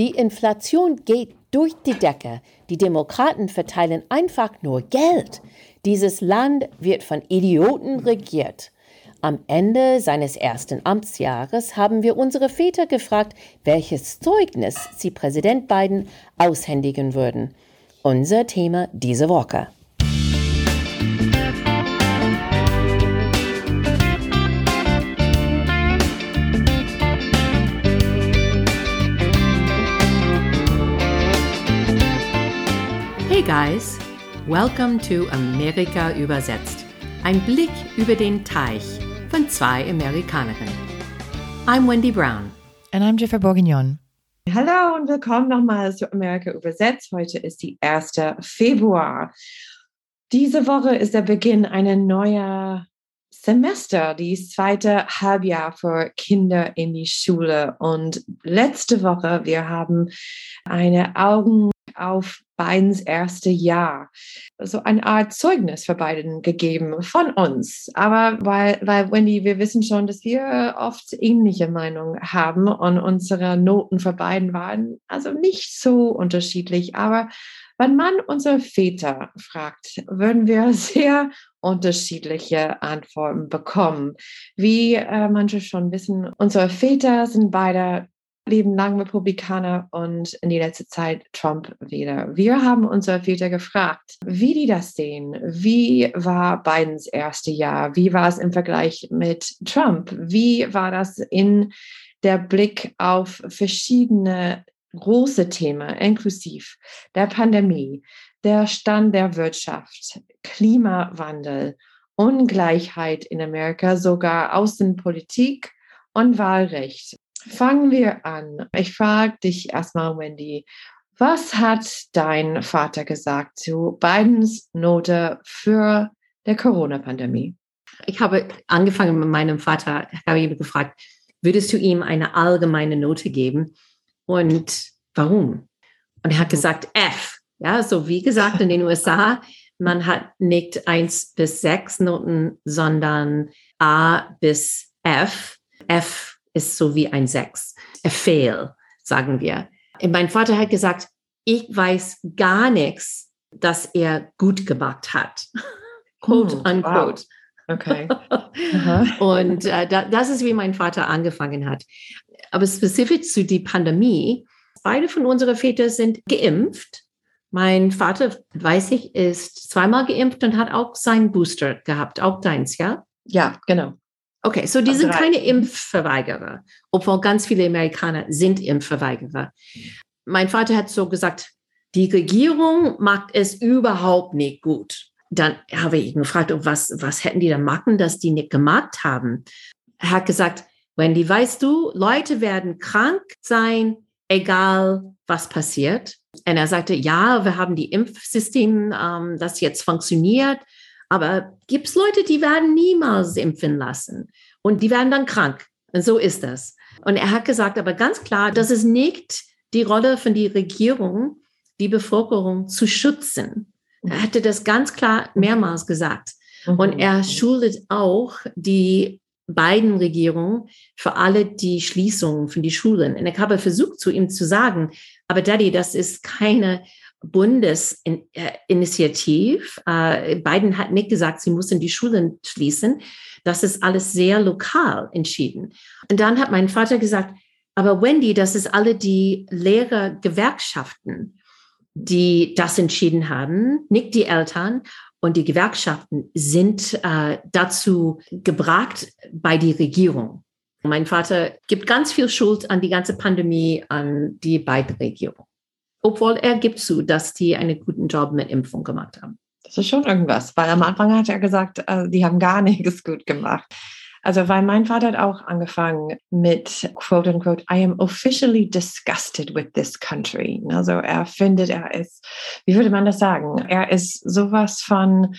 Die Inflation geht durch die Decke. Die Demokraten verteilen einfach nur Geld. Dieses Land wird von Idioten regiert. Am Ende seines ersten Amtsjahres haben wir unsere Väter gefragt, welches Zeugnis sie Präsident Biden aushändigen würden. Unser Thema diese Woche. Guys, welcome to Amerika übersetzt. Ein Blick über den Teich von zwei Amerikanerinnen. I'm Wendy Brown. And I'm Jennifer Bourguignon. Hallo und willkommen nochmal zu Amerika übersetzt. Heute ist die 1. Februar. Diese Woche ist der Beginn einer neuen Semester, die zweite Halbjahr für Kinder in die Schule. Und letzte Woche, wir haben eine Augen auf Bidens erste Jahr so eine Art Zeugnis für Biden gegeben von uns. Aber weil, weil Wendy, wir wissen schon, dass wir oft ähnliche Meinungen haben und unsere Noten für Biden waren also nicht so unterschiedlich. Aber wenn man unsere Väter fragt, würden wir sehr unterschiedliche Antworten bekommen. Wie äh, manche schon wissen, unsere Väter sind beide leben lang Republikaner und in die letzte Zeit Trump-Wähler. Wir haben unsere Väter gefragt, wie die das sehen. Wie war Bidens erste Jahr? Wie war es im Vergleich mit Trump? Wie war das in der Blick auf verschiedene große Themen, inklusive der Pandemie, der Stand der Wirtschaft, Klimawandel, Ungleichheit in Amerika, sogar Außenpolitik und Wahlrecht. Fangen wir an. Ich frage dich erstmal, Wendy, was hat dein Vater gesagt zu Bidens Note für der Corona-Pandemie? Ich habe angefangen mit meinem Vater, habe ihn gefragt, würdest du ihm eine allgemeine Note geben? Und warum? Und er hat gesagt F. Ja, so wie gesagt in den USA, man hat nicht eins bis sechs Noten, sondern A bis F. F ist so wie ein Sechs. A fail, sagen wir. Mein Vater hat gesagt, ich weiß gar nichts, dass er gut gemacht hat. Quote, hm, unquote. Wow. Okay. und äh, da, das ist, wie mein Vater angefangen hat. Aber spezifisch zu der Pandemie, beide von unseren Vätern sind geimpft. Mein Vater, weiß ich, ist zweimal geimpft und hat auch seinen Booster gehabt, auch deins, ja? Ja, genau. Okay, so die sind keine Impfverweigerer, obwohl ganz viele Amerikaner sind Impfverweigerer. Mein Vater hat so gesagt, die Regierung macht es überhaupt nicht gut. Dann habe ich ihn gefragt, was, was hätten die da machen, dass die nicht gemacht haben? Er hat gesagt, Wendy, weißt du, Leute werden krank sein, egal was passiert. Und er sagte, ja, wir haben die Impfsystem, ähm, das jetzt funktioniert. Aber gibt es Leute, die werden niemals impfen lassen und die werden dann krank. Und so ist das. Und er hat gesagt, aber ganz klar, das ist nicht die Rolle von der Regierung, die Bevölkerung zu schützen. Er hatte das ganz klar mehrmals gesagt. Und er schuldet auch die beiden Regierungen für alle die Schließungen von die Schulen. Und ich habe versucht, zu ihm zu sagen, aber Daddy, das ist keine Bundesinitiativ. Äh, Biden hat nicht gesagt, sie müssen die Schulen schließen. Das ist alles sehr lokal entschieden. Und dann hat mein Vater gesagt, aber Wendy, das ist alle die Lehrergewerkschaften, die das entschieden haben, nicht die Eltern. Und die Gewerkschaften sind äh, dazu gebracht bei die Regierung. Mein Vater gibt ganz viel Schuld an die ganze Pandemie an die beiden Regierungen obwohl er gibt zu, dass die einen guten Job mit Impfung gemacht haben. Das ist schon irgendwas, weil am Anfang hat er gesagt, also die haben gar nichts gut gemacht. Also, weil mein Vater hat auch angefangen mit quote unquote, I am officially disgusted with this country. Also, er findet, er ist, wie würde man das sagen? Er ist sowas von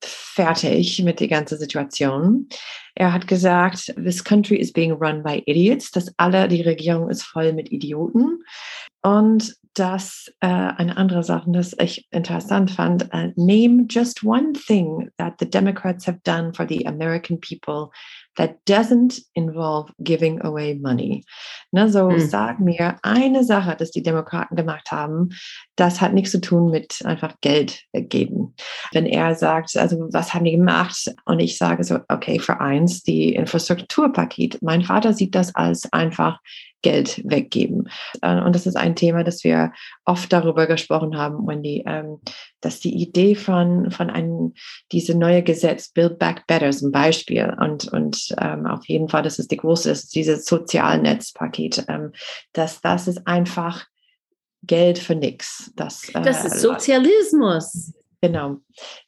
fertig mit der ganzen Situation. Er hat gesagt, this country is being run by idiots, dass alle, die Regierung ist voll mit Idioten. Und das äh, eine andere Sache, das ich interessant fand. Uh, name just one thing that the Democrats have done for the American people that doesn't involve giving away money. Ne, so hm. sag mir eine Sache, dass die Demokraten gemacht haben, das hat nichts zu tun mit einfach Geld geben. Wenn er sagt, also was haben die gemacht? Und ich sage so, okay, für eins, die Infrastrukturpaket. Mein Vater sieht das als einfach Geld weggeben. Äh, und das ist ein Thema, das wir oft darüber gesprochen haben, Wendy, ähm, dass die Idee von, von einem, diese neue Gesetz, Build Back Better zum Beispiel, und, und ähm, auf jeden Fall, das ist die große, das ist dieses Sozialnetzpaket, ähm, dass das ist einfach Geld für nichts. Das, äh, das ist Sozialismus. Genau.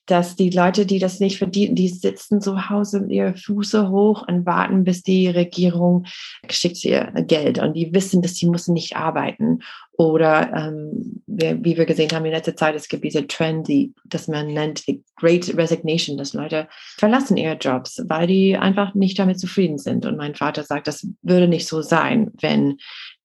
Dass die Leute, die das nicht verdienen, die sitzen zu Hause mit ihren Füße hoch und warten, bis die Regierung schickt ihr Geld. Und die wissen, dass sie müssen nicht arbeiten. Oder ähm, wie wir gesehen haben in letzter Zeit, es gibt diese Trend, die, das man nennt die Great Resignation, dass Leute verlassen ihre Jobs, weil die einfach nicht damit zufrieden sind. Und mein Vater sagt, das würde nicht so sein, wenn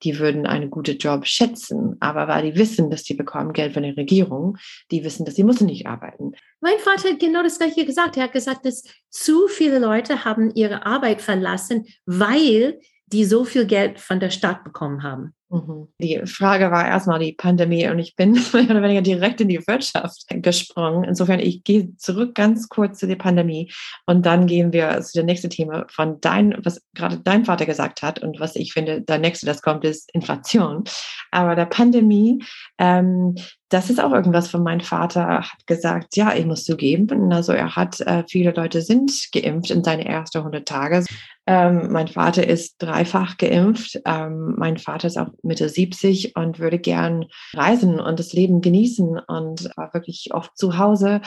die würden einen guten Job schätzen, aber weil die wissen, dass die bekommen Geld von der Regierung, die wissen, dass sie müssen nicht arbeiten. Mein Vater hat genau das gleiche gesagt. Er hat gesagt, dass zu viele Leute haben ihre Arbeit verlassen, weil die so viel Geld von der Stadt bekommen haben. Mhm. Die Frage war erstmal die Pandemie und ich bin mehr oder weniger direkt in die Wirtschaft gesprungen. Insofern, ich gehe zurück ganz kurz zu der Pandemie und dann gehen wir zu dem nächsten Thema von dein, was gerade dein Vater gesagt hat und was ich finde, der nächste, das kommt, ist Inflation. Aber der Pandemie, ähm, das ist auch irgendwas von meinem Vater hat gesagt, ja, ich muss zugeben. Also er hat, äh, viele Leute sind geimpft in seine ersten 100 Tage. Ähm, mein Vater ist dreifach geimpft. Ähm, mein Vater ist auch Mitte 70 und würde gern reisen und das Leben genießen und war wirklich oft zu Hause,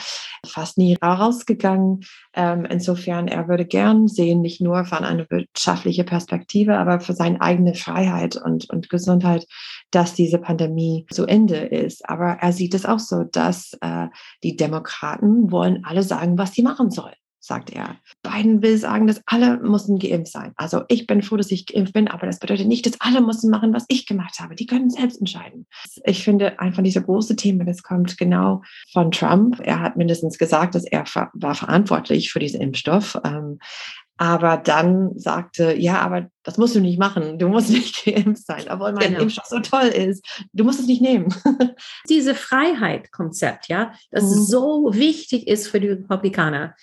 fast nie rausgegangen. Ähm, insofern, er würde gern sehen, nicht nur von einer wirtschaftlichen Perspektive, aber für seine eigene Freiheit und, und Gesundheit, dass diese Pandemie zu Ende ist. Aber er sieht es auch so, dass äh, die Demokraten wollen alle sagen, was sie machen sollen sagt er. Biden will sagen, dass alle müssen geimpft sein. Also ich bin froh, dass ich geimpft bin, aber das bedeutet nicht, dass alle müssen machen, was ich gemacht habe. Die können selbst entscheiden. Ich finde einfach diese große Thema, das kommt genau von Trump. Er hat mindestens gesagt, dass er war verantwortlich für diesen Impfstoff. Ähm, aber dann sagte, ja, aber das musst du nicht machen. Du musst nicht geimpft sein, obwohl mein genau. Impfstoff so toll ist. Du musst es nicht nehmen. Diese Freiheit-Konzept, ja, das mhm. so wichtig ist für die Republikaner.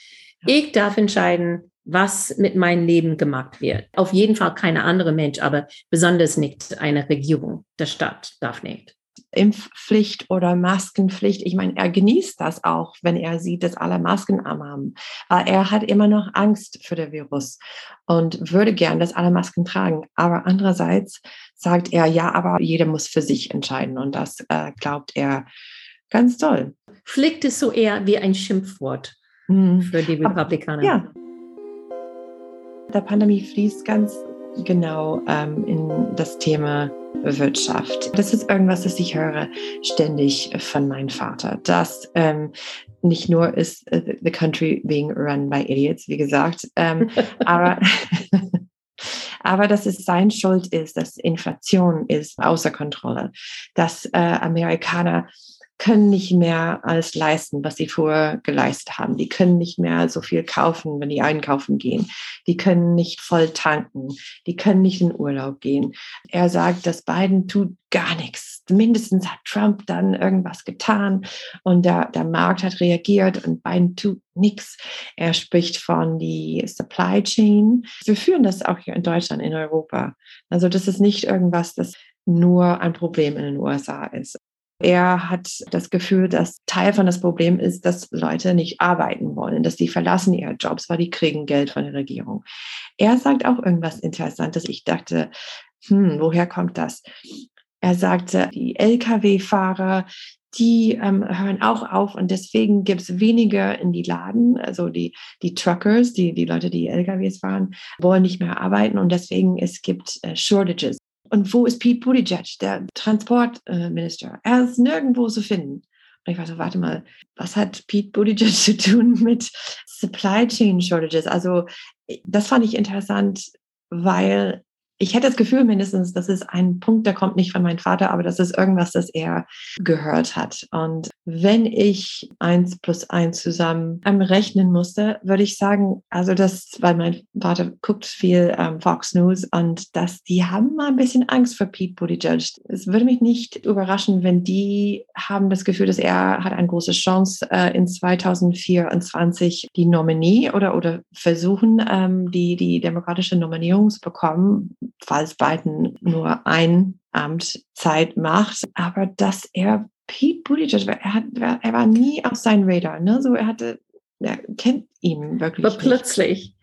Ich darf entscheiden, was mit meinem Leben gemacht wird. Auf jeden Fall keine andere Mensch, aber besonders nicht eine Regierung der Stadt darf nicht. Impfpflicht oder Maskenpflicht. Ich meine, er genießt das auch, wenn er sieht, dass alle Masken haben. Aber er hat immer noch Angst für den Virus und würde gern, dass alle Masken tragen. Aber andererseits sagt er, ja, aber jeder muss für sich entscheiden. Und das äh, glaubt er ganz toll. Pflicht ist so eher wie ein Schimpfwort. Für die Republikaner. Ja. Der Pandemie fließt ganz genau ähm, in das Thema Wirtschaft. Das ist irgendwas, das ich höre ständig von meinem Vater, dass ähm, nicht nur ist uh, the country being run by idiots, wie gesagt, ähm, aber aber dass es sein Schuld ist, dass Inflation ist außer Kontrolle, dass äh, Amerikaner können nicht mehr alles leisten, was sie vorher geleistet haben. Die können nicht mehr so viel kaufen, wenn die einkaufen gehen. Die können nicht voll tanken. Die können nicht in Urlaub gehen. Er sagt, dass Biden tut gar nichts. Mindestens hat Trump dann irgendwas getan und der, der Markt hat reagiert und Biden tut nichts. Er spricht von die Supply Chain. Wir führen das auch hier in Deutschland, in Europa. Also das ist nicht irgendwas, das nur ein Problem in den USA ist. Er hat das Gefühl, dass Teil von das Problem ist, dass Leute nicht arbeiten wollen, dass sie verlassen ihre Jobs, weil die kriegen Geld von der Regierung. Er sagt auch irgendwas Interessantes. Ich dachte, hm, woher kommt das? Er sagte, die Lkw-Fahrer, die ähm, hören auch auf und deswegen gibt es weniger in die Laden. Also die, die Truckers, die, die Leute, die LKWs fahren, wollen nicht mehr arbeiten und deswegen es gibt äh, Shortages. Und wo ist Pete Buttigieg, der Transportminister? er ist nirgendwo zu finden. Und ich war so, warte mal, was hat Pete Buttigieg zu tun mit Supply Chain Shortages? Also das fand ich interessant, weil ich hätte das Gefühl mindestens, das ist ein Punkt, der kommt nicht von meinem Vater, aber das ist irgendwas, das er gehört hat. Und wenn ich eins plus eins zusammen rechnen musste, würde ich sagen, also das, weil mein Vater guckt viel ähm, Fox News und dass die haben mal ein bisschen Angst vor Pete Buttigieg. Es würde mich nicht überraschen, wenn die haben das Gefühl, dass er hat eine große Chance äh, in 2024 die Nominee oder oder versuchen ähm, die die demokratische Nominierung zu bekommen falls Biden nur ein Amt Zeit macht, aber dass er Pete Buttigieg, er, hat, er war nie auf sein Radar, ne? So er hatte, er kennt ihn wirklich. Aber plötzlich.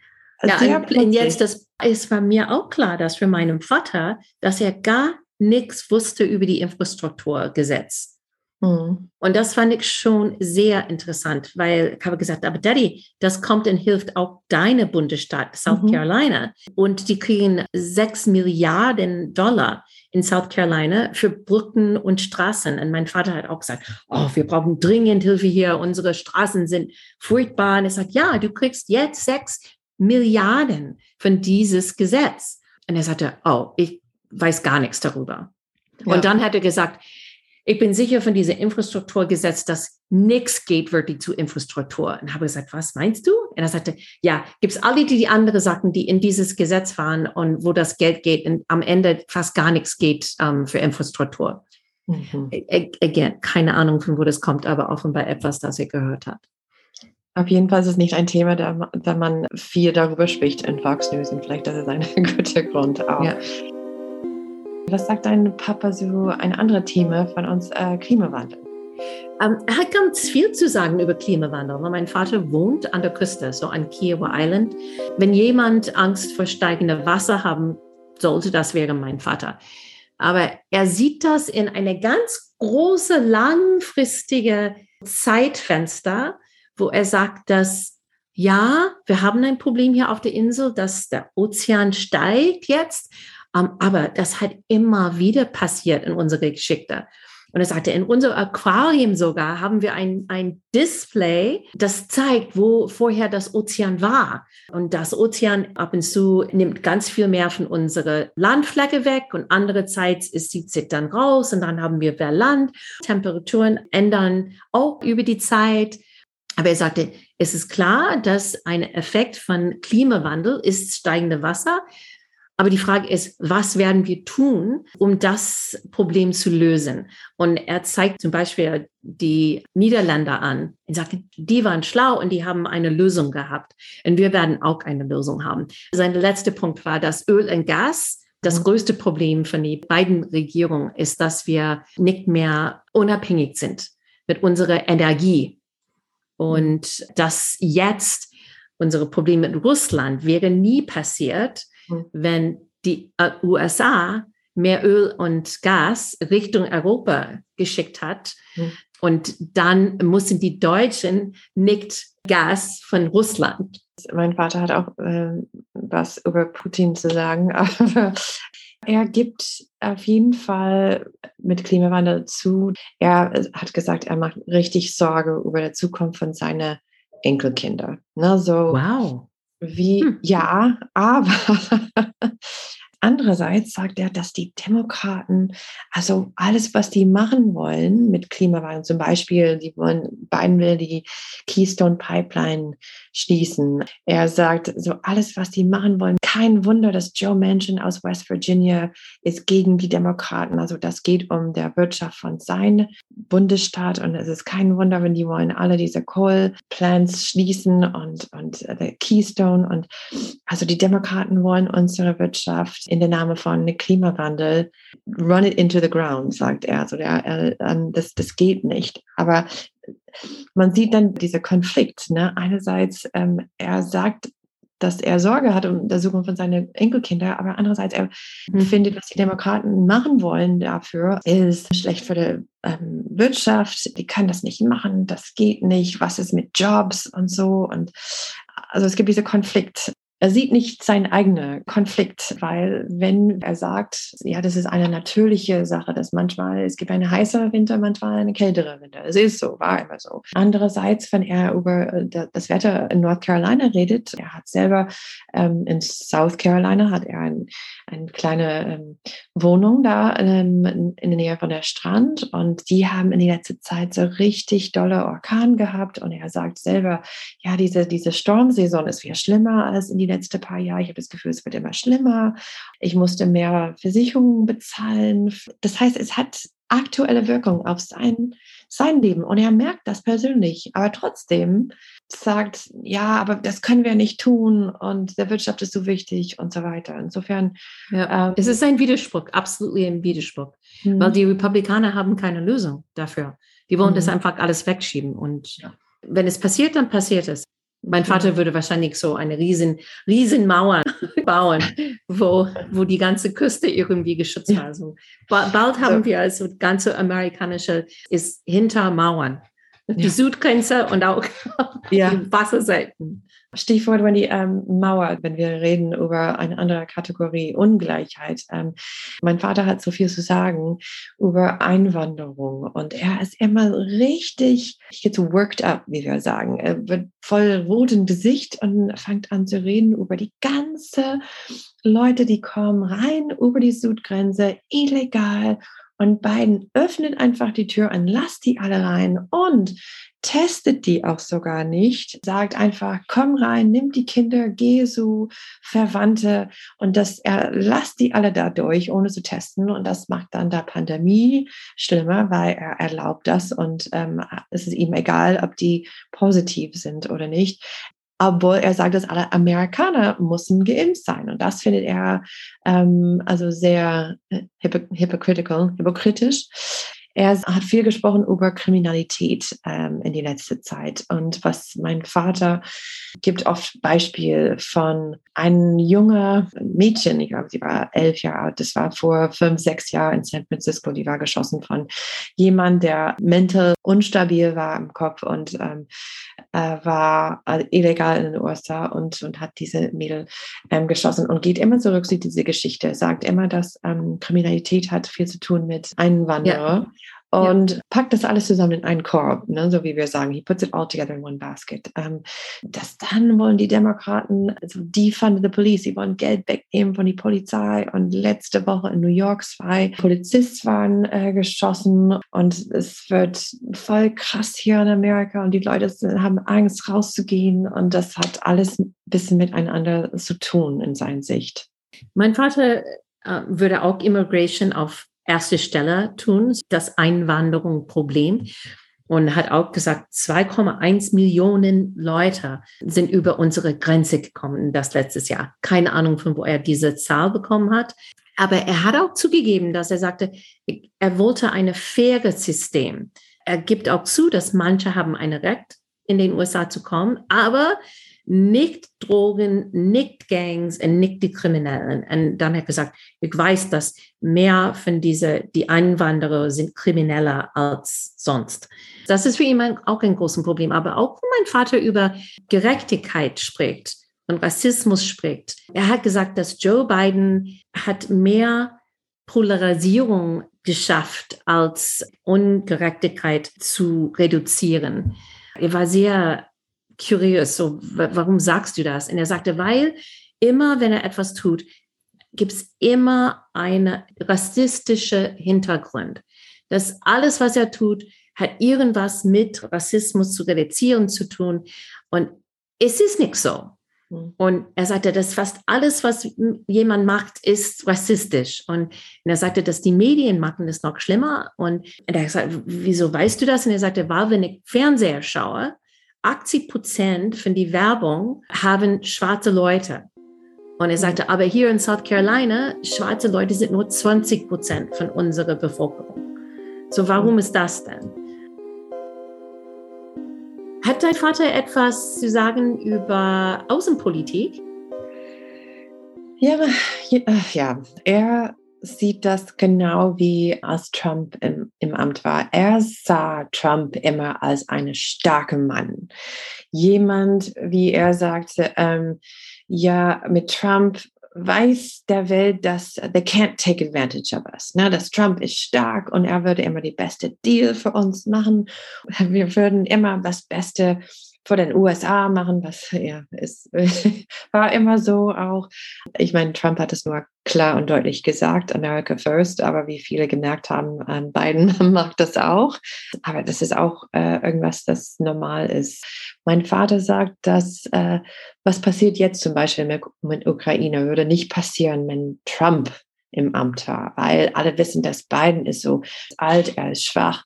Ja, und, plötzlich. jetzt, das, es war mir auch klar, dass für meinen Vater, dass er gar nichts wusste über die Infrastrukturgesetz. Mhm. Und das fand ich schon sehr interessant, weil ich habe gesagt, aber Daddy, das kommt und hilft auch deine Bundesstaat South mhm. Carolina. Und die kriegen sechs Milliarden Dollar in South Carolina für Brücken und Straßen. Und mein Vater hat auch gesagt, oh, wir brauchen dringend Hilfe hier. Unsere Straßen sind furchtbar. Und er sagt, ja, du kriegst jetzt sechs Milliarden von dieses Gesetz. Und er sagte, oh, ich weiß gar nichts darüber. Ja. Und dann hat er gesagt, ich bin sicher von dieser Infrastrukturgesetz, dass nichts geht wirklich zu Infrastruktur. Und habe gesagt, was meinst du? Und er sagte, ja, gibt es alle die, die andere Sachen, die in dieses Gesetz waren und wo das Geld geht und am Ende fast gar nichts geht ähm, für Infrastruktur. Mhm. Again, keine Ahnung, von wo das kommt, aber offenbar etwas, das er gehört hat. Auf jeden Fall ist es nicht ein Thema, da, da man viel darüber spricht in Fox News und vielleicht das ist ein guter Grund auch. Ja. Was sagt dein Papa so ein anderes Thema von uns, äh, Klimawandel? Ähm, er hat ganz viel zu sagen über Klimawandel. Mein Vater wohnt an der Küste, so an Kiowa Island. Wenn jemand Angst vor steigendem Wasser haben sollte, das wäre mein Vater. Aber er sieht das in eine ganz große, langfristige Zeitfenster, wo er sagt, dass ja, wir haben ein Problem hier auf der Insel, dass der Ozean steigt jetzt, aber das hat immer wieder passiert in unserer Geschichte. Und er sagte, in unserem Aquarium sogar haben wir ein, ein Display, das zeigt, wo vorher das Ozean war. Und das Ozean ab und zu nimmt ganz viel mehr von unserer Landfläche weg und andere Zeit ist sie zieht dann raus und dann haben wir mehr Land. Temperaturen ändern auch über die Zeit. Aber er sagte, es ist klar, dass ein Effekt von Klimawandel ist steigende Wasser. Aber die Frage ist, was werden wir tun, um das Problem zu lösen? Und er zeigt zum Beispiel die Niederländer an. Er sagt, die waren schlau und die haben eine Lösung gehabt. Und wir werden auch eine Lösung haben. Sein letzter Punkt war, dass Öl und Gas das mhm. größte Problem von den beiden Regierungen ist, dass wir nicht mehr unabhängig sind mit unserer Energie. Und dass jetzt unsere Probleme mit Russland wäre nie passiert. Wenn die äh, USA mehr Öl und Gas Richtung Europa geschickt hat. Mhm. Und dann mussten die Deutschen nicht Gas von Russland. Mein Vater hat auch äh, was über Putin zu sagen, aber er gibt auf jeden Fall mit Klimawandel zu. Er hat gesagt, er macht richtig Sorge über die Zukunft von seinen Enkelkinder. Ne, so wow. Wie, hm. ja, aber Andererseits sagt er, dass die Demokraten, also alles, was die machen wollen mit Klimawandel, zum Beispiel, die wollen, Biden will die Keystone Pipeline schließen. Er sagt, so alles, was die machen wollen, kein Wunder, dass Joe Manchin aus West Virginia ist gegen die Demokraten. Also das geht um der Wirtschaft von seinem Bundesstaat und es ist kein Wunder, wenn die wollen alle diese Coal Plants schließen und, und äh, Keystone und also die Demokraten wollen unsere Wirtschaft in der Name von Klimawandel, run it into the ground, sagt er. Also der, äh, das, das geht nicht. Aber man sieht dann dieser Konflikt. Ne? Einerseits, ähm, er sagt, dass er Sorge hat um der Zukunft von seinen Enkelkinder, aber andererseits er mhm. findet, was die Demokraten machen wollen dafür, ist schlecht für die ähm, Wirtschaft. Die kann das nicht machen, das geht nicht. Was ist mit Jobs und so? Und also es gibt diesen Konflikt er sieht nicht seinen eigenen Konflikt, weil wenn er sagt, ja, das ist eine natürliche Sache, dass manchmal es gibt eine heißere Winter, manchmal eine kältere Winter. Es ist so, war immer so. Andererseits, wenn er über äh, das Wetter in North Carolina redet, er hat selber ähm, in South Carolina hat er ein, eine kleine ähm, Wohnung da ähm, in der Nähe von der Strand und die haben in der letzten Zeit so richtig dolle Orkan gehabt und er sagt selber, ja, diese, diese Sturmsaison ist viel schlimmer als in die letzten paar Jahre. Ich habe das Gefühl, es wird immer schlimmer. Ich musste mehr Versicherungen bezahlen. Das heißt, es hat aktuelle Wirkung auf sein, sein Leben und er merkt das persönlich. Aber trotzdem sagt, ja, aber das können wir nicht tun und der Wirtschaft ist so wichtig und so weiter. Insofern. Ja, ähm, es ist ein Widerspruch, absolut ein Widerspruch, mhm. weil die Republikaner haben keine Lösung dafür. Die wollen mhm. das einfach alles wegschieben und ja. wenn es passiert, dann passiert es. Mein Vater würde wahrscheinlich so eine riesen, riesen Mauer bauen, wo, wo die ganze Küste irgendwie geschützt war. Also, bald haben wir also ganze amerikanische ist hinter Mauern. Die ja. Südgrenze und auch ja. die Wasserseiten. Stichwort, wenn die ähm, Mauer, wenn wir reden über eine andere Kategorie, Ungleichheit. Ähm, mein Vater hat so viel zu sagen über Einwanderung und er ist immer richtig, ich gehe so worked up, wie wir sagen. Er wird voll rotem Gesicht und fängt an zu reden über die ganze Leute, die kommen rein über die Südgrenze, illegal und Biden öffnet einfach die Tür und lasst die alle rein und testet die auch sogar nicht, sagt einfach, komm rein, nimm die Kinder, Jesu, Verwandte und das, er lasst die alle da durch, ohne zu testen. Und das macht dann der Pandemie schlimmer, weil er erlaubt das und ähm, es ist ihm egal, ob die positiv sind oder nicht obwohl er sagt, dass alle Amerikaner müssen geimpft sein. Und das findet er ähm, also sehr äh, hypocritical, hypokritisch. Er hat viel gesprochen über Kriminalität ähm, in die letzte Zeit. Und was mein Vater gibt oft Beispiel von einem jungen Mädchen, ich glaube, sie war elf Jahre alt, das war vor fünf, sechs Jahren in San Francisco, die war geschossen von jemand, der mental unstabil war im Kopf und ähm, äh, war äh, illegal in den USA und, und hat diese Mädel ähm, geschossen und geht immer zurück zu dieser Geschichte, sagt immer, dass ähm, Kriminalität hat viel zu tun mit Einwanderer. Ja und ja. packt das alles zusammen in einen Korb, ne, so wie wir sagen, he puts it all together in one basket. Ähm, das dann wollen die Demokraten, also defund the police, sie wollen Geld wegnehmen von der Polizei und letzte Woche in New York zwei Polizisten waren äh, geschossen und es wird voll krass hier in Amerika und die Leute haben Angst rauszugehen und das hat alles ein bisschen miteinander zu tun in seiner Sicht. Mein Vater äh, würde auch Immigration auf erste Stelle tun, das Einwanderungsproblem. Und hat auch gesagt, 2,1 Millionen Leute sind über unsere Grenze gekommen das letztes Jahr. Keine Ahnung, von wo er diese Zahl bekommen hat. Aber er hat auch zugegeben, dass er sagte, er wollte ein faires System. Er gibt auch zu, dass manche haben ein Recht, in den USA zu kommen, aber nicht Drogen, nicht Gangs und nicht die Kriminellen. Und dann hat er gesagt, ich weiß, dass mehr von diese, die Einwanderer sind krimineller als sonst. Das ist für ihn auch ein großes Problem. Aber auch wenn mein Vater über Gerechtigkeit spricht und Rassismus spricht, er hat gesagt, dass Joe Biden hat mehr Polarisierung geschafft, als Ungerechtigkeit zu reduzieren. Er war sehr curious, so, warum sagst du das? Und er sagte, weil immer, wenn er etwas tut, gibt es immer eine rassistische Hintergrund. Dass alles, was er tut, hat irgendwas mit Rassismus zu reduzieren zu tun. Und es ist nicht so. Hm. Und er sagte, dass fast alles, was jemand macht, ist rassistisch. Und er sagte, dass die Medien machen das noch schlimmer. Und er sagte, wieso weißt du das? Und er sagte, weil wenn ich Fernseher schaue, 80 Prozent von die Werbung haben schwarze Leute. Und er sagte, aber hier in South Carolina, schwarze Leute sind nur 20 Prozent von unserer Bevölkerung. So warum ist das denn? Hat dein Vater etwas zu sagen über Außenpolitik? Ja, ja, er sieht das genau wie als Trump im, im Amt war. Er sah Trump immer als einen starken Mann. Jemand, wie er sagte, ähm, ja, mit Trump weiß der Welt, dass they can't take advantage of us. Ne? Dass Trump ist stark und er würde immer die beste Deal für uns machen. Wir würden immer das Beste vor den USA machen, was ja ist, war immer so auch. Ich meine, Trump hat es nur klar und deutlich gesagt, America first, aber wie viele gemerkt haben, Biden macht das auch. Aber das ist auch äh, irgendwas, das normal ist. Mein Vater sagt, dass äh, was passiert jetzt zum Beispiel mit Ukraine, würde nicht passieren, wenn Trump im Amt war, weil alle wissen, dass Biden ist so alt, er ist schwach,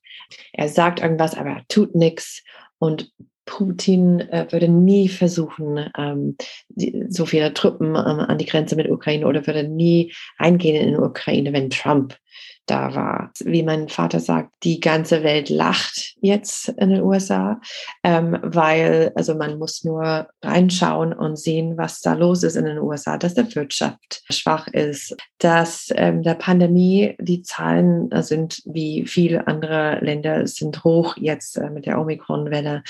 er sagt irgendwas, aber er tut nichts. Und Putin äh, würde nie versuchen, ähm, die, so viele Truppen ähm, an die Grenze mit Ukraine oder würde nie eingehen in die Ukraine, wenn Trump da war. Wie mein Vater sagt, die ganze Welt lacht jetzt in den USA, ähm, weil also man muss nur reinschauen und sehen, was da los ist in den USA, dass die Wirtschaft schwach ist, dass ähm, der Pandemie die Zahlen sind wie viele andere Länder sind hoch jetzt äh, mit der Omikron-Welle,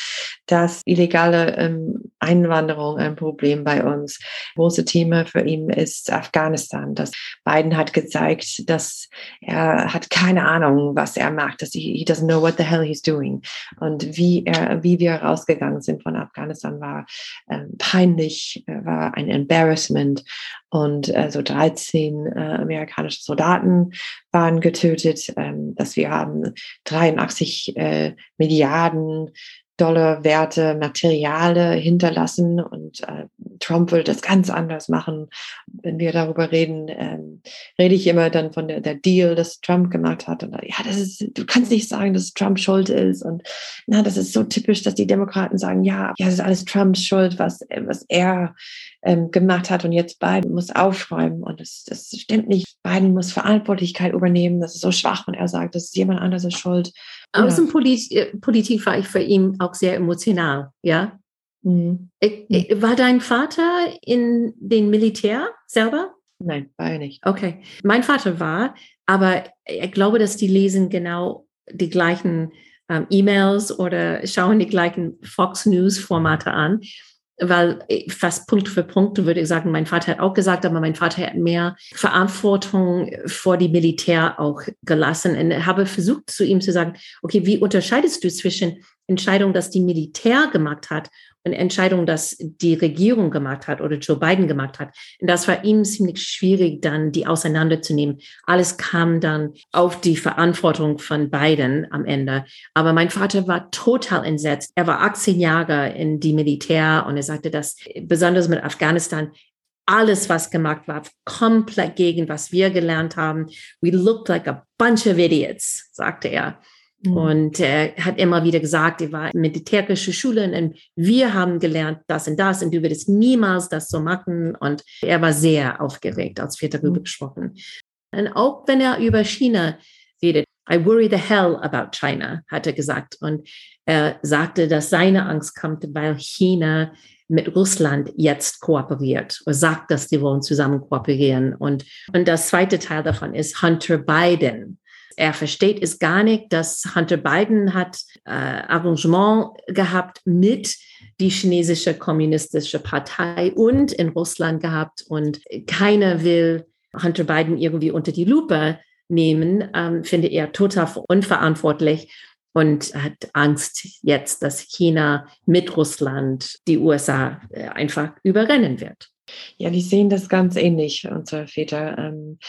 dass illegale ähm, Einwanderung ein Problem bei uns. Große Thema für ihn ist Afghanistan. Das Biden hat gezeigt, dass er hat keine Ahnung, was er macht. Dass he, he doesn't know what the hell he's doing. Und wie er, wie wir rausgegangen sind von Afghanistan war äh, peinlich, war ein Embarrassment. Und äh, so 13 äh, amerikanische Soldaten waren getötet. Ähm, dass wir haben 83 äh, Milliarden Dollarwerte, Materiale hinterlassen und äh, Trump will das ganz anders machen. Wenn wir darüber reden, ähm, rede ich immer dann von der, der Deal, das Trump gemacht hat. Und ja, das ist, du kannst nicht sagen, dass Trump schuld ist. Und na, das ist so typisch, dass die Demokraten sagen, ja, ja, das ist alles Trumps Schuld, was, was er ähm, gemacht hat. Und jetzt Biden muss aufräumen. Und das, das stimmt nicht. Biden muss Verantwortlichkeit übernehmen. Das ist so schwach, wenn er sagt, das ist jemand anderes Schuld. Außenpolitik äh, Politik war ich für ihn auch sehr emotional, ja. Mhm. War dein Vater in den Militär selber? Nein, war er nicht. Okay. Mein Vater war, aber ich glaube, dass die lesen genau die gleichen ähm, E-Mails oder schauen die gleichen Fox News Formate an weil fast Punkt für Punkt würde ich sagen, mein Vater hat auch gesagt, aber mein Vater hat mehr Verantwortung vor die Militär auch gelassen. Und habe versucht zu ihm zu sagen, okay, wie unterscheidest du zwischen Entscheidung, dass die Militär gemacht hat Entscheidung, dass die Regierung gemacht hat oder Joe Biden gemacht hat. Und das war ihm ziemlich schwierig, dann die auseinanderzunehmen. Alles kam dann auf die Verantwortung von Biden am Ende. Aber mein Vater war total entsetzt. Er war 18 Jahre in die Militär und er sagte, dass besonders mit Afghanistan alles, was gemacht war, komplett gegen was wir gelernt haben. We looked like a bunch of idiots, sagte er. Mhm. Und er hat immer wieder gesagt, er war in militärische Schulen und wir haben gelernt das und das und du würdest niemals das so machen. Und er war sehr aufgeregt, als wir darüber mhm. gesprochen. Und auch wenn er über China redet, I worry the hell about China, hat er gesagt. Und er sagte, dass seine Angst kommt, weil China mit Russland jetzt kooperiert oder sagt, dass die wollen zusammen kooperieren. Und, und das zweite Teil davon ist Hunter Biden er versteht es gar nicht, dass Hunter Biden hat äh, Arrangement gehabt mit die chinesische kommunistische Partei und in Russland gehabt und keiner will Hunter Biden irgendwie unter die Lupe nehmen, ähm, finde er total unverantwortlich und hat Angst jetzt, dass China mit Russland die USA äh, einfach überrennen wird. Ja, die sehen das ganz ähnlich, unsere Väter. Ähm,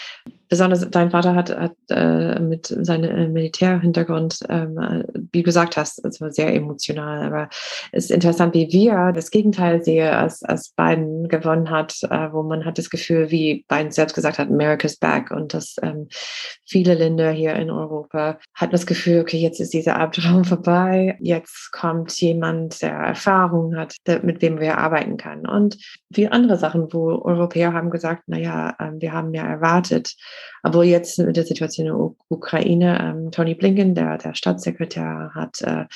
besonders dein Vater hat, hat äh, mit seinem äh, Militärhintergrund, ähm, äh, wie du gesagt hast, war sehr emotional. Aber es ist interessant, wie wir das Gegenteil sehen, als, als Biden gewonnen hat, äh, wo man hat das Gefühl, wie Biden selbst gesagt hat, America's back und dass ähm, viele Länder hier in Europa hatten das Gefühl, okay, jetzt ist dieser Abtraum vorbei, jetzt kommt jemand, der Erfahrung hat, mit dem wir arbeiten können. Und wie andere Sachen, wo Europäer haben gesagt, naja, äh, wir haben ja erwartet, aber jetzt mit der Situation in der Ukraine, ähm, Tony Blinken, der, der Staatssekretär, hat äh,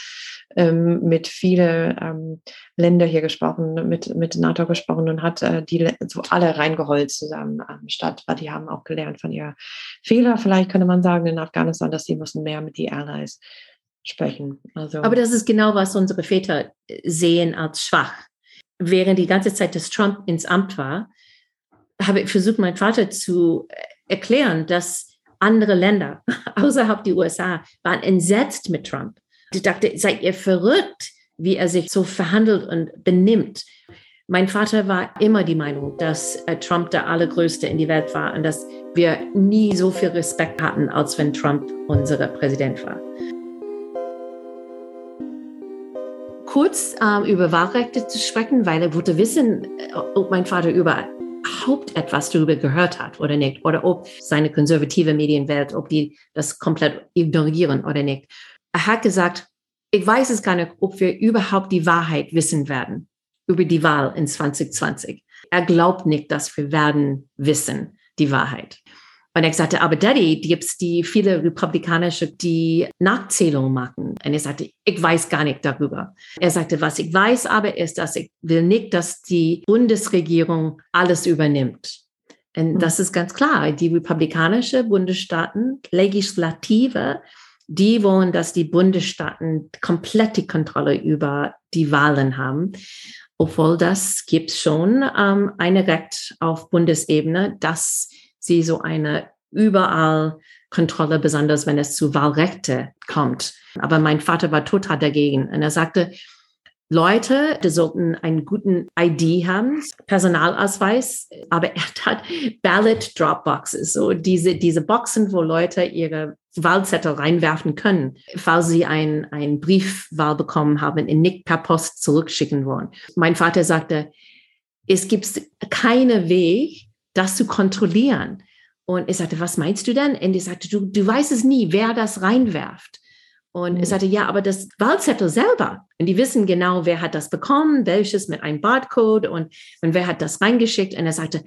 ähm, mit vielen ähm, Ländern hier gesprochen, mit, mit NATO gesprochen und hat äh, die so alle reingeholt zusammen ähm, statt, weil die haben auch gelernt von ihr Fehler. Vielleicht könnte man sagen in Afghanistan, dass sie müssen mehr mit den Allies sprechen. Also, Aber das ist genau, was unsere Väter sehen als schwach während die ganze Zeit, dass Trump ins Amt war, habe ich versucht, meinen Vater zu erklären, dass andere Länder außerhalb die USA waren entsetzt mit Trump. Ich dachte, seid ihr verrückt, wie er sich so verhandelt und benimmt. Mein Vater war immer die Meinung, dass äh, Trump der allergrößte in die Welt war und dass wir nie so viel Respekt hatten, als wenn Trump unser Präsident war. Kurz ähm, über Wahlrechte zu sprechen, weil er wollte wissen, äh, ob mein Vater überhaupt etwas darüber gehört hat oder nicht, oder ob seine konservative Medienwelt, ob die das komplett ignorieren oder nicht. Er hat gesagt, ich weiß es gar nicht, ob wir überhaupt die Wahrheit wissen werden über die Wahl in 2020. Er glaubt nicht, dass wir werden wissen, die Wahrheit. Und er sagte, aber Daddy, gibt es die viele Republikanische, die Nachzählung machen. Und er sagte, ich weiß gar nicht darüber. Er sagte, was ich weiß aber ist, dass ich will nicht, dass die Bundesregierung alles übernimmt. Und hm. das ist ganz klar. Die republikanische Bundesstaaten, Legislative, die wollen, dass die Bundesstaaten komplett die Kontrolle über die Wahlen haben obwohl das gibt schon ähm, eine Recht auf Bundesebene, dass sie so eine überall Kontrolle, besonders wenn es zu Wahlrechte kommt. Aber mein Vater war total dagegen und er sagte, Leute, die sollten einen guten ID haben, Personalausweis, aber er hat Ballot Dropboxes, so diese, diese Boxen, wo Leute ihre Wahlzettel reinwerfen können, falls sie ein, ein Briefwahl bekommen haben und nicht per Post zurückschicken wollen. Mein Vater sagte, es gibt keinen Weg, das zu kontrollieren. Und ich sagte, was meinst du denn? Und ich sagte, du, du weißt es nie, wer das reinwerft. Und mhm. ich sagte, ja, aber das Wahlzettel selber. Und die wissen genau, wer hat das bekommen, welches mit einem Barcode und, und wer hat das reingeschickt. Und er sagte,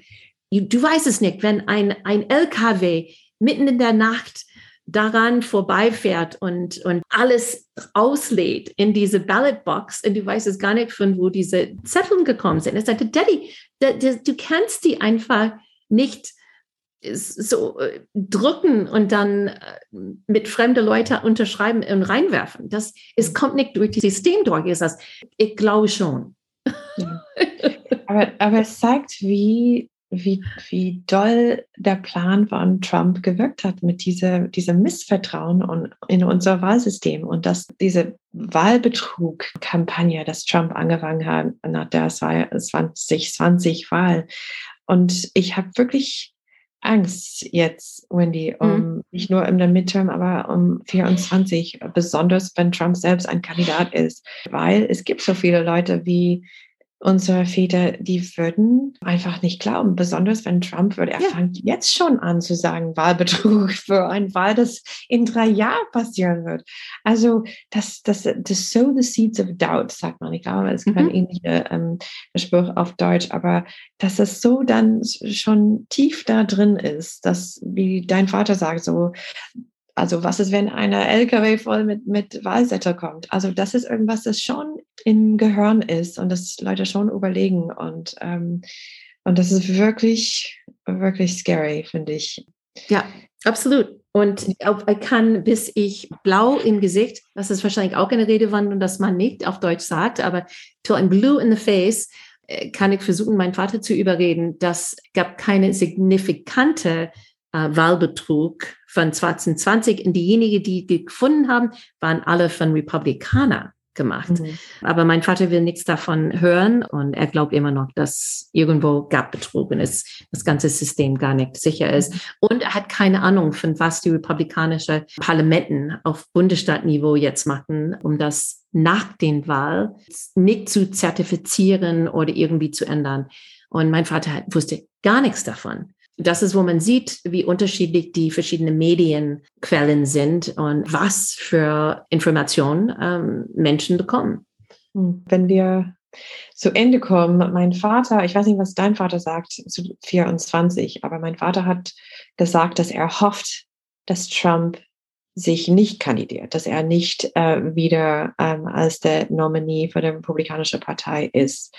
du weißt es nicht, wenn ein, ein LKW mitten in der Nacht daran vorbeifährt und, und alles auslädt in diese Ballotbox und du weißt es gar nicht, von wo diese Zettel gekommen sind. Er sagte, Daddy, du kannst die einfach nicht so äh, drücken und dann äh, mit fremden Leuten unterschreiben und reinwerfen. Das, es mhm. kommt nicht durch das System durch. Ist das, ich glaube schon. Ja. Aber, aber es zeigt, wie, wie, wie doll der Plan von Trump gewirkt hat mit dieser, diesem Missvertrauen in unser Wahlsystem und dass diese Wahlbetrug-Kampagne, das Trump angefangen hat nach der 2020 Wahl. Und ich habe wirklich Angst jetzt, Wendy, um mhm. nicht nur im Midterm, aber um 24, besonders wenn Trump selbst ein Kandidat ist, weil es gibt so viele Leute wie unsere Väter, die würden einfach nicht glauben, besonders wenn Trump würde. Er ja. fängt jetzt schon an zu sagen, Wahlbetrug für eine Wahl, das in drei Jahren passieren wird. Also das, das, das sow the seeds of doubt, sagt man. Ich glaube, es ist kein mhm. ähnlicher ähm, Spruch auf Deutsch, aber dass es so dann schon tief da drin ist, dass, wie dein Vater sagt, so also was ist, wenn einer LKW voll mit, mit Wahlsätze kommt? Also das ist irgendwas, das schon im Gehirn ist und das Leute schon überlegen. Und, ähm, und das ist wirklich, wirklich scary, finde ich. Ja, absolut. Und ich kann, bis ich blau im Gesicht, das ist wahrscheinlich auch eine Redewandlung, dass man nicht auf Deutsch sagt, aber to ein blue in the face, äh, kann ich versuchen, meinen Vater zu überreden, dass gab keine signifikante äh, Wahlbetrug von 2020 und diejenigen, die die gefunden haben, waren alle von Republikaner gemacht. Mhm. Aber mein Vater will nichts davon hören und er glaubt immer noch, dass irgendwo gab Betrug und es, das ganze System gar nicht sicher ist. Mhm. Und er hat keine Ahnung, von was die republikanischen Parlamenten auf Bundesstaatniveau jetzt machen, um das nach den Wahlen nicht zu zertifizieren oder irgendwie zu ändern. Und mein Vater wusste gar nichts davon das ist, wo man sieht, wie unterschiedlich die verschiedenen Medienquellen sind und was für Informationen ähm, Menschen bekommen. Hm, wenn wir zu Ende kommen, mein Vater, ich weiß nicht, was dein Vater sagt zu 24, aber mein Vater hat gesagt, dass er hofft, dass Trump sich nicht kandidiert, dass er nicht äh, wieder ähm, als der Nominee für die Republikanische Partei ist.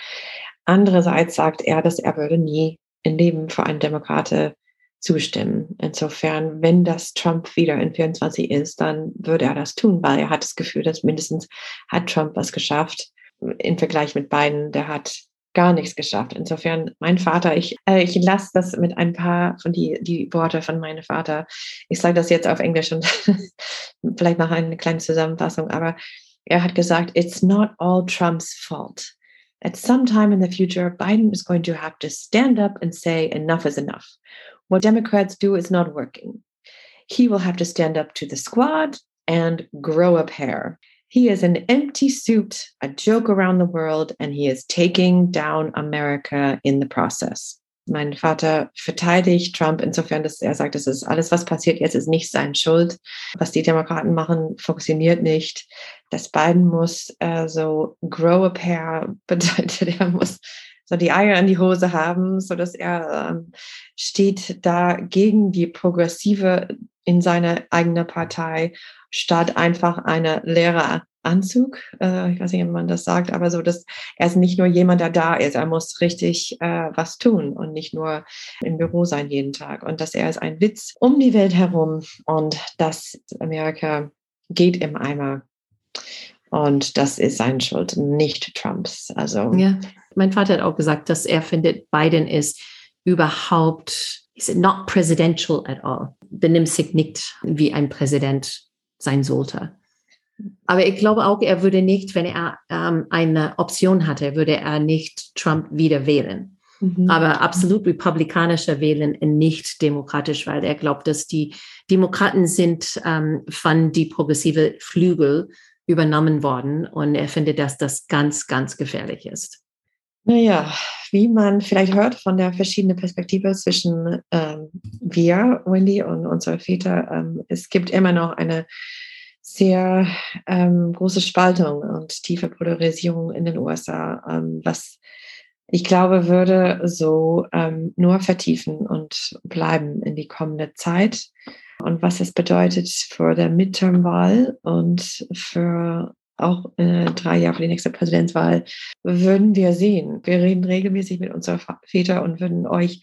Andererseits sagt er, dass er würde nie im Leben für einen Demokrate zustimmen. Insofern, wenn das Trump wieder in 24 ist, dann würde er das tun, weil er hat das Gefühl, dass mindestens hat Trump was geschafft im Vergleich mit Biden. Der hat gar nichts geschafft. Insofern, mein Vater, ich, äh, ich lasse das mit ein paar von die, die Worte von meinem Vater. Ich sage das jetzt auf Englisch und vielleicht noch eine kleine Zusammenfassung, aber er hat gesagt, it's not all Trump's fault. At some time in the future, Biden is going to have to stand up and say enough is enough. What Democrats do is not working. He will have to stand up to the squad and grow a pair. He is an empty suit, a joke around the world, and he is taking down America in the process. Mein Vater verteidigt Trump insofern, dass er sagt, das ist alles, was passiert jetzt, ist nicht sein Schuld. Was die Demokraten machen, funktioniert nicht. Das Biden muss äh, so grow a pair bedeutet, er muss so die Eier in die Hose haben, so dass er ähm, steht da gegen die Progressive in seiner eigenen Partei statt einfach eine leere Anzug. Äh, ich weiß nicht, wie man das sagt, aber so, dass er ist nicht nur jemand, der da ist. Er muss richtig äh, was tun und nicht nur im Büro sein jeden Tag. Und dass er ist ein Witz um die Welt herum und dass Amerika geht im Eimer. Und das ist seine Schuld, nicht Trumps. Also ja, mein Vater hat auch gesagt, dass er findet, Biden ist überhaupt, is not presidential at all. Benimmt sich nicht wie ein Präsident sein sollte. Aber ich glaube auch, er würde nicht, wenn er ähm, eine Option hatte, würde er nicht Trump wieder wählen. Mhm. Aber absolut republikanischer wählen und nicht demokratisch, weil er glaubt, dass die Demokraten sind ähm, von die progressive Flügel übernommen worden und er findet, dass das ganz, ganz gefährlich ist. Naja, wie man vielleicht hört von der verschiedenen Perspektive zwischen ähm, wir, Wendy, und unsere Väter, ähm, es gibt immer noch eine sehr ähm, große Spaltung und tiefe Polarisierung in den USA, ähm, was ich glaube, würde so ähm, nur vertiefen und bleiben in die kommende Zeit. Und was es bedeutet für der Midterm-Wahl und für auch äh, drei Jahre für die nächste Präsidentswahl, würden wir sehen. Wir reden regelmäßig mit unseren Vätern und würden euch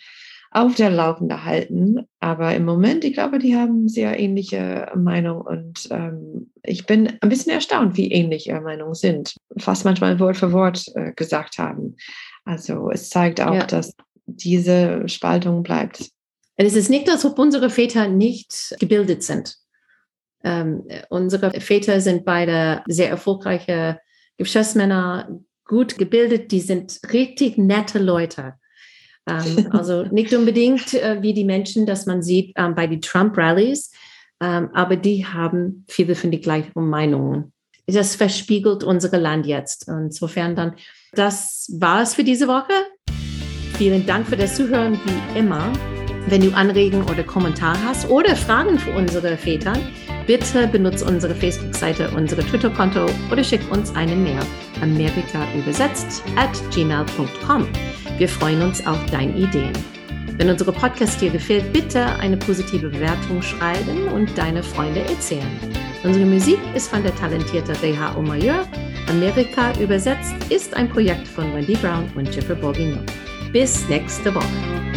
auf der Laufende halten. Aber im Moment, ich glaube, die haben sehr ähnliche Meinungen und ähm, ich bin ein bisschen erstaunt, wie ähnlich ihre Meinungen sind. Fast manchmal Wort für Wort äh, gesagt haben. Also es zeigt auch, ja. dass diese Spaltung bleibt. Es ist nicht, als ob unsere Väter nicht gebildet sind. Ähm, unsere Väter sind beide sehr erfolgreiche Geschäftsmänner, gut gebildet, die sind richtig nette Leute. Ähm, also nicht unbedingt äh, wie die Menschen, dass man sieht ähm, bei den Trump-Rallies, ähm, aber die haben viele von den gleichen Meinungen. Das verspiegelt unser Land jetzt. Insofern dann, das war es für diese Woche. Vielen Dank für das Zuhören, wie immer. Wenn du Anregungen oder Kommentare hast oder Fragen für unsere Väter, bitte benutze unsere Facebook-Seite, unsere Twitter-Konto oder schick uns eine Mail. Amerika übersetzt at gmail.com. Wir freuen uns auf deine Ideen. Wenn unsere Podcast dir gefällt, bitte eine positive Bewertung schreiben und deine Freunde erzählen. Unsere Musik ist von der talentierten Reha Omayeur. Amerika übersetzt ist ein Projekt von Wendy Brown und Jeffrey Bourguignon. Bis nächste Woche.